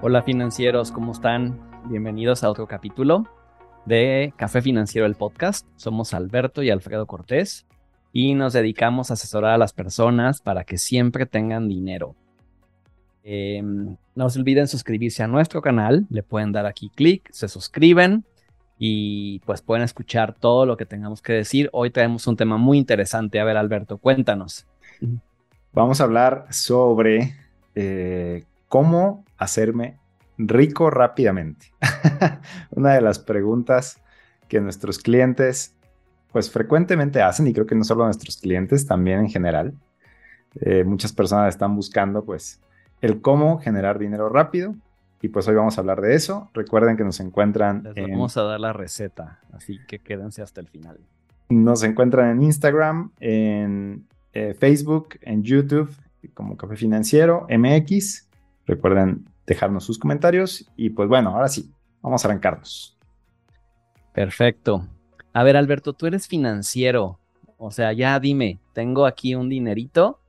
Hola financieros, ¿cómo están? Bienvenidos a otro capítulo de Café Financiero, el podcast. Somos Alberto y Alfredo Cortés y nos dedicamos a asesorar a las personas para que siempre tengan dinero. Em, no se olviden suscribirse a nuestro canal, le pueden dar aquí clic, se suscriben y pues pueden escuchar todo lo que tengamos que decir. Hoy tenemos un tema muy interesante. A ver, Alberto, cuéntanos. Vamos a hablar sobre eh, cómo hacerme rico rápidamente. Una de las preguntas que nuestros clientes pues frecuentemente hacen y creo que no solo nuestros clientes, también en general. Eh, muchas personas están buscando pues el cómo generar dinero rápido y pues hoy vamos a hablar de eso. Recuerden que nos encuentran Les vamos a dar la receta, así que quédense hasta el final. Nos encuentran en Instagram, en eh, Facebook, en YouTube como Café Financiero MX. Recuerden dejarnos sus comentarios y pues bueno, ahora sí, vamos a arrancarnos. Perfecto. A ver, Alberto, tú eres financiero. O sea, ya dime, tengo aquí un dinerito,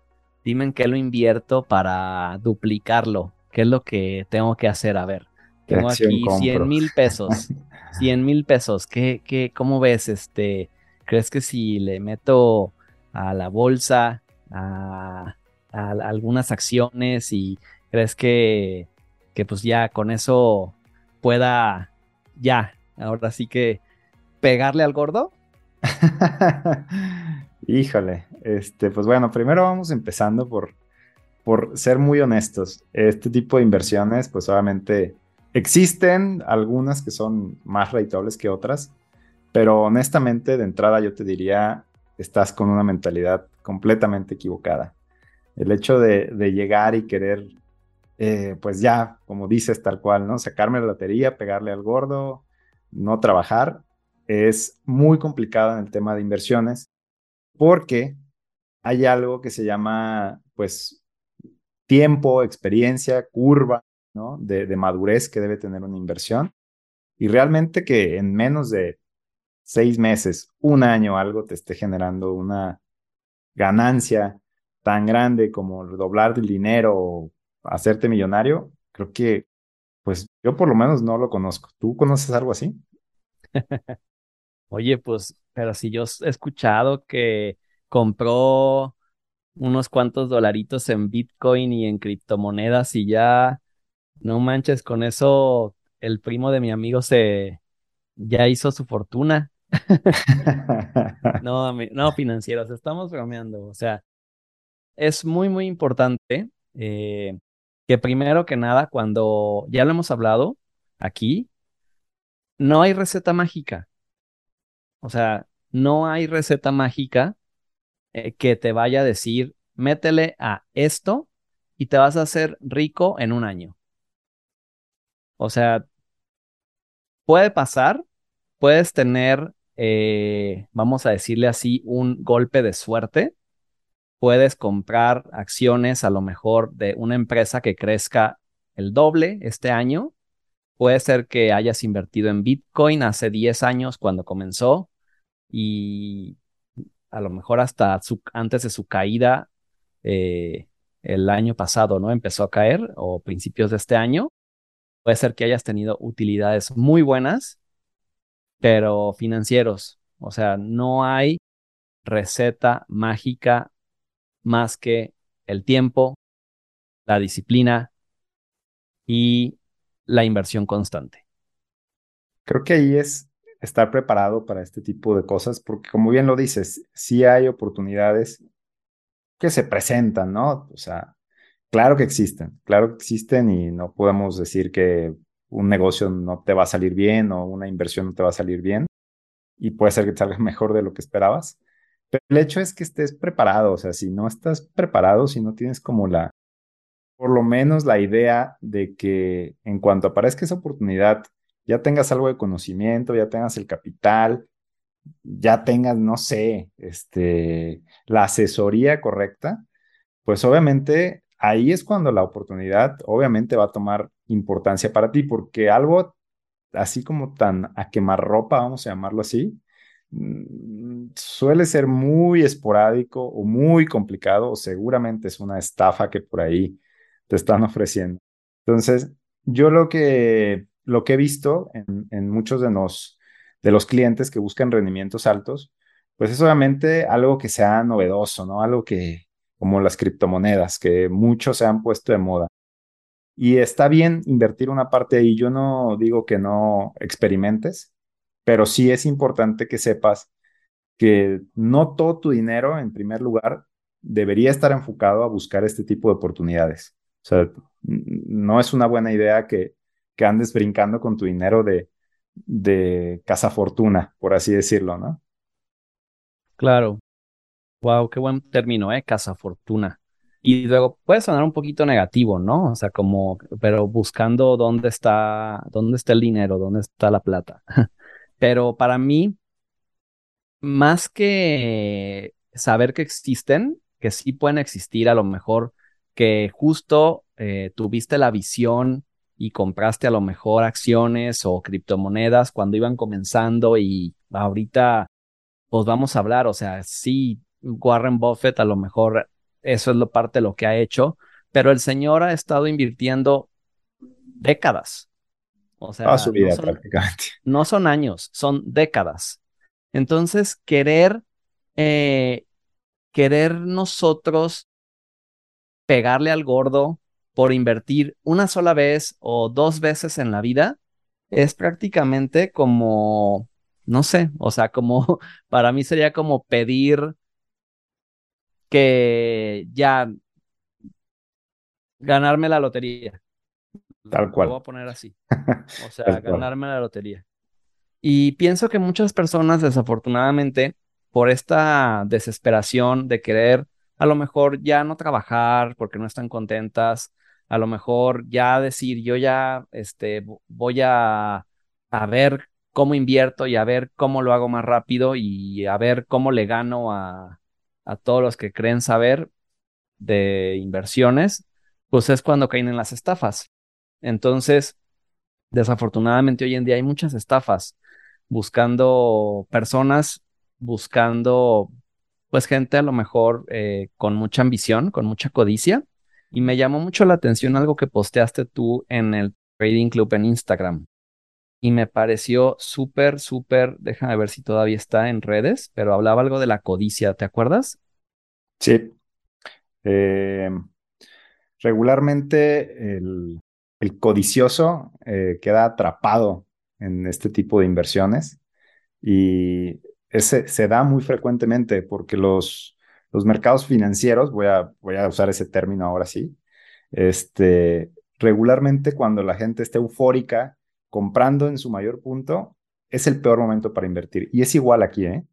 dime en qué lo invierto para duplicarlo. ¿Qué es lo que tengo que hacer? A ver, tengo aquí 100 mil pesos. 100 mil pesos. ¿Qué, qué, ¿Cómo ves? Este, ¿Crees que si le meto a la bolsa, a, a algunas acciones y crees que que pues ya con eso pueda, ya, ahora sí que pegarle al gordo? Híjole, este, pues bueno, primero vamos empezando por, por ser muy honestos. Este tipo de inversiones, pues obviamente existen algunas que son más rentables que otras, pero honestamente de entrada yo te diría, estás con una mentalidad completamente equivocada. El hecho de, llegar y querer eh, pues ya, como dices, tal cual, ¿no? Sacarme la lotería, pegarle al gordo, no trabajar, es muy complicado en el tema de inversiones porque hay algo que se llama, pues, tiempo, experiencia, curva, ¿no? De, de madurez que debe tener una inversión. Y realmente que en menos de seis meses, un año, algo te esté generando una ganancia tan grande como doblar el dinero hacerte millonario, creo que, pues yo por lo menos no lo conozco. ¿Tú conoces algo así? Oye, pues, pero si yo he escuchado que compró unos cuantos dolaritos en Bitcoin y en criptomonedas y ya, no manches, con eso el primo de mi amigo se ya hizo su fortuna. no, no, financieros, estamos bromeando. O sea, es muy, muy importante eh, que primero que nada, cuando ya lo hemos hablado aquí, no hay receta mágica. O sea, no hay receta mágica eh, que te vaya a decir, métele a esto y te vas a hacer rico en un año. O sea, puede pasar, puedes tener, eh, vamos a decirle así, un golpe de suerte, puedes comprar acciones a lo mejor de una empresa que crezca el doble este año. Puede ser que hayas invertido en Bitcoin hace 10 años cuando comenzó y a lo mejor hasta antes de su caída eh, el año pasado, ¿no? Empezó a caer o principios de este año. Puede ser que hayas tenido utilidades muy buenas, pero financieros. O sea, no hay receta mágica más que el tiempo, la disciplina y la inversión constante. Creo que ahí es estar preparado para este tipo de cosas, porque como bien lo dices, sí hay oportunidades que se presentan, ¿no? O sea, claro que existen, claro que existen y no podemos decir que un negocio no te va a salir bien o una inversión no te va a salir bien y puede ser que te salga mejor de lo que esperabas, pero el hecho es que estés preparado, o sea, si no estás preparado, si no tienes como la, por lo menos la idea de que en cuanto aparezca esa oportunidad, ya tengas algo de conocimiento, ya tengas el capital, ya tengas, no sé, este, la asesoría correcta, pues obviamente ahí es cuando la oportunidad obviamente va a tomar importancia para ti, porque algo así como tan a quemarropa, vamos a llamarlo así, mm, suele ser muy esporádico o muy complicado, o seguramente es una estafa que por ahí te están ofreciendo. Entonces, yo lo que, lo que he visto en, muchos de los, de los clientes que buscan rendimientos altos, pues es obviamente algo que sea novedoso, ¿no? Algo que, como las criptomonedas, que muchos se han puesto de moda. Y está bien invertir una parte ahí. Yo no digo que no experimentes, pero sí es importante que sepas que no todo tu dinero, en primer lugar, debería estar enfocado a buscar este tipo de oportunidades. O sea, no es una buena idea que, que andes brincando con tu dinero de, de casa fortuna, por así decirlo, ¿no? Claro. Wow, qué buen término, ¿eh? Casa fortuna. Y luego puede sonar un poquito negativo, ¿no? O sea, como, pero buscando dónde está, dónde está el dinero, dónde está la plata. Pero para mí, más que saber que existen, que sí pueden existir, a lo mejor que justo eh, tuviste la visión y compraste a lo mejor acciones o criptomonedas cuando iban comenzando y ahorita pues vamos a hablar, o sea, sí, Warren Buffett a lo mejor eso es lo parte de lo que ha hecho, pero el señor ha estado invirtiendo décadas. O sea, su vida no son, prácticamente. No son años, son décadas. Entonces, querer, eh, querer nosotros pegarle al gordo por invertir una sola vez o dos veces en la vida es prácticamente como no sé, o sea, como para mí sería como pedir que ya ganarme la lotería. Tal cual. Lo voy a poner así. O sea, ganarme la lotería. Y pienso que muchas personas, desafortunadamente, por esta desesperación de querer a lo mejor ya no trabajar porque no están contentas, a lo mejor ya decir, yo ya este, voy a, a ver cómo invierto y a ver cómo lo hago más rápido y a ver cómo le gano a, a todos los que creen saber de inversiones, pues es cuando caen en las estafas. Entonces, desafortunadamente hoy en día hay muchas estafas buscando personas, buscando pues gente a lo mejor eh, con mucha ambición, con mucha codicia. Y me llamó mucho la atención algo que posteaste tú en el Trading Club en Instagram y me pareció súper, súper, déjame ver si todavía está en redes, pero hablaba algo de la codicia, ¿te acuerdas? Sí. Eh, regularmente el, codicioso eh, queda atrapado en este tipo de inversiones y ese se da muy frecuentemente porque los, los mercados financieros, voy a, usar ese término ahora sí, este, regularmente cuando la gente está eufórica comprando en su mayor punto, es el peor momento para invertir. Y es igual aquí, ¿eh?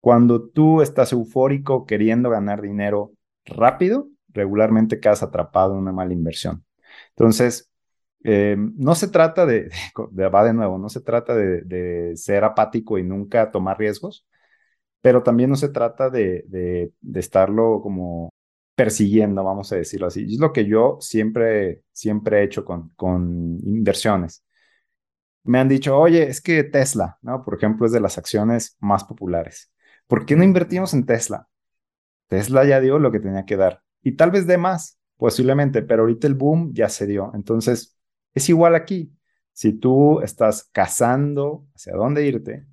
Cuando tú estás eufórico queriendo ganar dinero rápido, regularmente quedas atrapado en una mala inversión. Entonces, eh, no se trata de, va de nuevo, no se trata de, ser apático y nunca tomar riesgos, pero también no se trata de, de estarlo como persiguiendo, vamos a decirlo así. Es lo que yo siempre, siempre he hecho con, con inversiones. Me han dicho, oye, es que Tesla, ¿no? Por ejemplo, es de las acciones más populares. ¿Por qué no invertimos en Tesla? Tesla ya dio lo que tenía que dar. Y tal vez dé más, posiblemente, pero ahorita el boom ya se dio. Entonces, es igual aquí. Si tú estás cazando hacia dónde irte,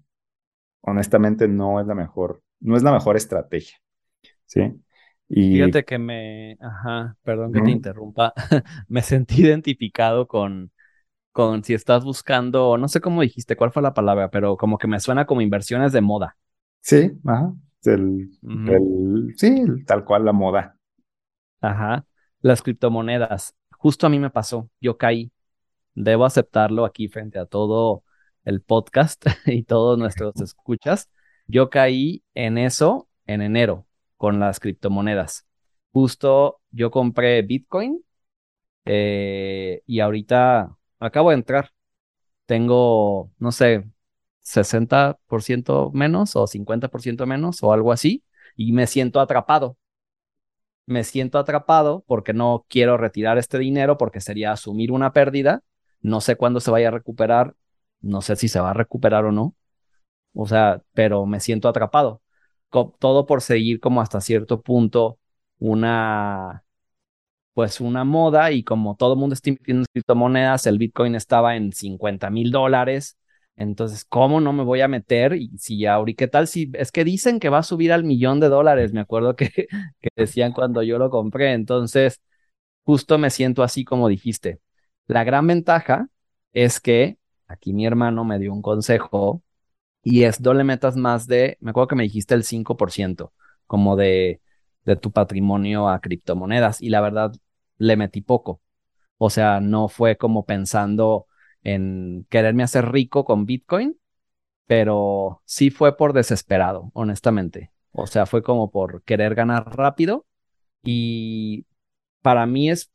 honestamente no es la mejor, no es la mejor estrategia. ¿Sí? Fíjate que me, ajá, perdón que te interrumpa, me sentí identificado con, con si estás buscando, no sé cómo dijiste, cuál fue la palabra, pero como que me suena como inversiones de moda. Sí, ajá, sí, tal cual la moda. Ajá, las criptomonedas. Justo a mí me pasó, yo caí, debo aceptarlo aquí frente a todo el podcast y todos nuestros escuchas. Yo caí en eso en enero con las criptomonedas. Justo yo compré Bitcoin eh, y ahorita acabo de entrar. Tengo, no sé, 60% menos o 50% menos o algo así y me siento atrapado. Me siento atrapado porque no quiero retirar este dinero porque sería asumir una pérdida, no sé cuándo se vaya a recuperar, no sé si se va a recuperar o no, o sea, pero me siento atrapado. todo por seguir como hasta cierto punto una, pues una moda y como todo el mundo está invirtiendo en criptomonedas, el Bitcoin estaba en 50 mil dólares. Entonces, ¿cómo no me voy a meter? Y si ahorita, ¿qué tal si es que dicen que va a subir al millón de dólares? Me acuerdo que, que decían cuando yo lo compré. Entonces, justo me siento así como dijiste. La gran ventaja es que aquí mi hermano me dio un consejo y es no le metas más de, me acuerdo que me dijiste el 5%, como de, de tu patrimonio a criptomonedas. Y la verdad, le metí poco. O sea, no fue como pensando en quererme hacer rico con Bitcoin, pero sí fue por desesperado, honestamente. O sea, fue como por querer ganar rápido y para mí es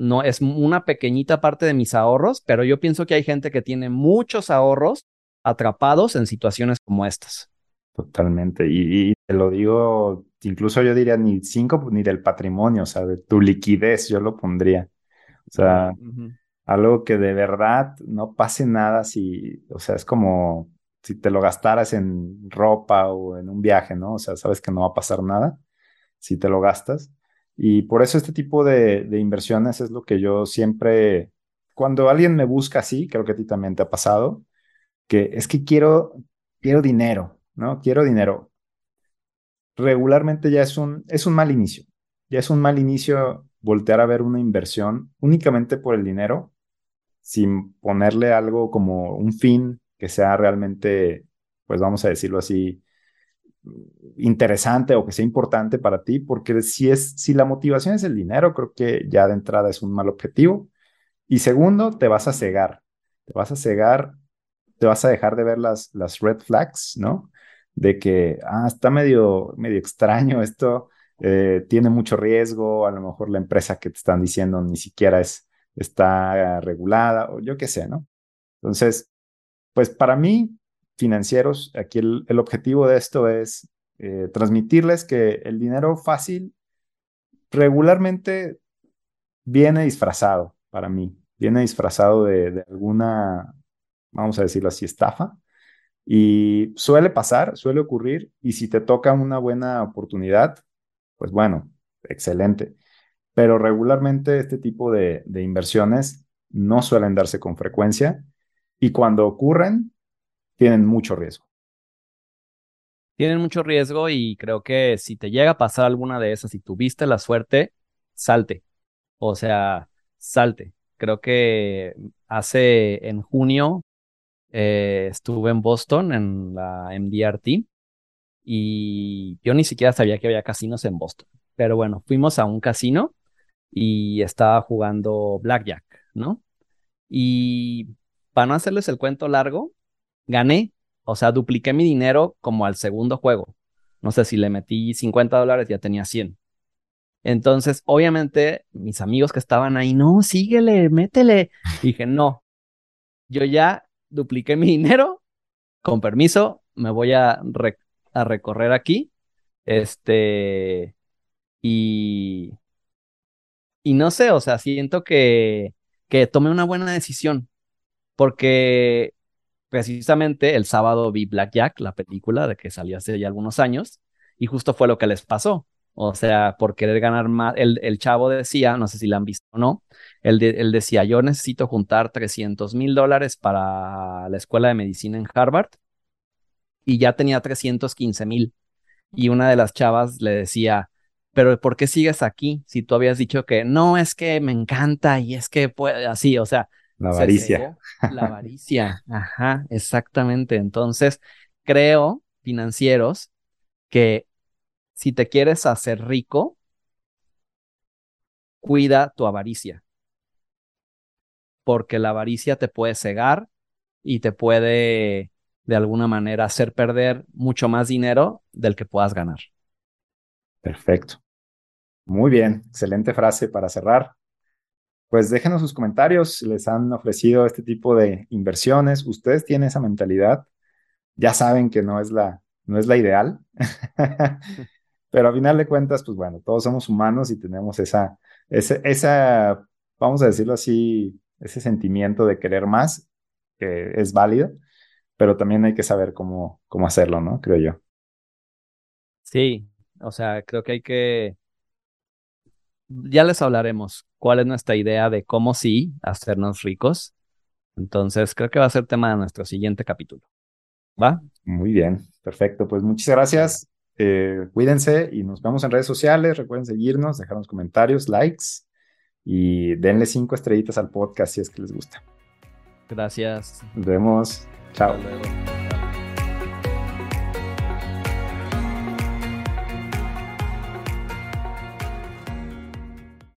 no es una pequeñita parte de mis ahorros, pero yo pienso que hay gente que tiene muchos ahorros atrapados en situaciones como estas. Totalmente. Y, te lo digo, incluso yo diría ni cinco ni del patrimonio, o sea, de tu liquidez, yo lo pondría. O sea, algo que de verdad no pase nada si, o sea, es como si te lo gastaras en ropa o en un viaje, ¿no? O sea, sabes que no va a pasar nada si te lo gastas. Y por eso este tipo de, inversiones es lo que yo siempre, cuando alguien me busca así, creo que a ti también te ha pasado, que es que quiero, quiero dinero, ¿no? Quiero dinero. Regularmente ya es un, es un mal inicio. Ya es un mal inicio voltear a ver una inversión únicamente por el dinero sin ponerle algo como un fin que sea realmente, pues vamos a decirlo así, interesante o que sea importante para ti, porque si es, si la motivación es el dinero, creo que ya de entrada es un mal objetivo. Y segundo, te vas a cegar, te vas a cegar, te vas a dejar de ver las, las red flags, ¿no? De que, ah, está medio, medio extraño esto, eh, tiene mucho riesgo, a lo mejor la empresa que te están diciendo ni siquiera es, está regulada o yo qué sé, ¿no? Entonces, pues para mí, financieros, aquí el, objetivo de esto es eh, transmitirles que el dinero fácil regularmente viene disfrazado para mí, viene disfrazado de, alguna, vamos a decirlo así, estafa. Y suele pasar, suele ocurrir, y si te toca una buena oportunidad, pues bueno, excelente pero regularmente este tipo de, inversiones no suelen darse con frecuencia y cuando ocurren, tienen mucho riesgo. Tienen mucho riesgo y creo que si te llega a pasar alguna de esas y tuviste la suerte, salte. O sea, salte. Creo que hace en junio eh, estuve en Boston en la MDRT y yo ni siquiera sabía que había casinos en Boston. Pero bueno, fuimos a un casino y estaba jugando Blackjack, ¿no? Y para no hacerles el cuento largo, gané, o sea, dupliqué mi dinero como al segundo juego. No sé si le metí 50 dólares, ya tenía 100. Entonces, obviamente, mis amigos que estaban ahí, no, síguele, métele. dije, no, yo ya dupliqué mi dinero, con permiso, me voy a, a recorrer aquí. Este, y y no sé, o sea, siento que, que tomé una buena decisión, porque precisamente el sábado vi Black Jack, la película de que salió hace ya algunos años, y justo fue lo que les pasó. O sea, por querer ganar más, el, el chavo decía, no sé si la han visto o no, él, él decía, yo necesito juntar 300 mil dólares para la escuela de medicina en Harvard, y ya tenía 315 mil. Y una de las chavas le decía, pero ¿por qué sigues aquí si tú habías dicho que no, es que me encanta y es que puede, así, o sea. La avaricia. La avaricia, ajá, exactamente. Entonces, creo, financieros, que si te quieres hacer rico, cuida tu avaricia. Porque la avaricia te puede cegar y te puede, de alguna manera, hacer perder mucho más dinero del que puedas ganar. Perfecto. Muy bien, excelente frase para cerrar. Pues déjenos sus comentarios, les han ofrecido este tipo de inversiones, ustedes tienen esa mentalidad, ya saben que no es la, no es la ideal, pero a final de cuentas, pues bueno, todos somos humanos y tenemos esa, esa, esa, vamos a decirlo así, ese sentimiento de querer más, que es válido, pero también hay que saber cómo, cómo hacerlo, ¿no? Creo yo. Sí, o sea, creo que hay que... Ya les hablaremos cuál es nuestra idea de cómo sí hacernos ricos. Entonces, creo que va a ser tema de nuestro siguiente capítulo. ¿Va? Muy bien, perfecto. Pues muchas gracias. Eh, cuídense y nos vemos en redes sociales. Recuerden seguirnos, dejarnos comentarios, likes y denle cinco estrellitas al podcast si es que les gusta. Gracias. Nos vemos. Chao.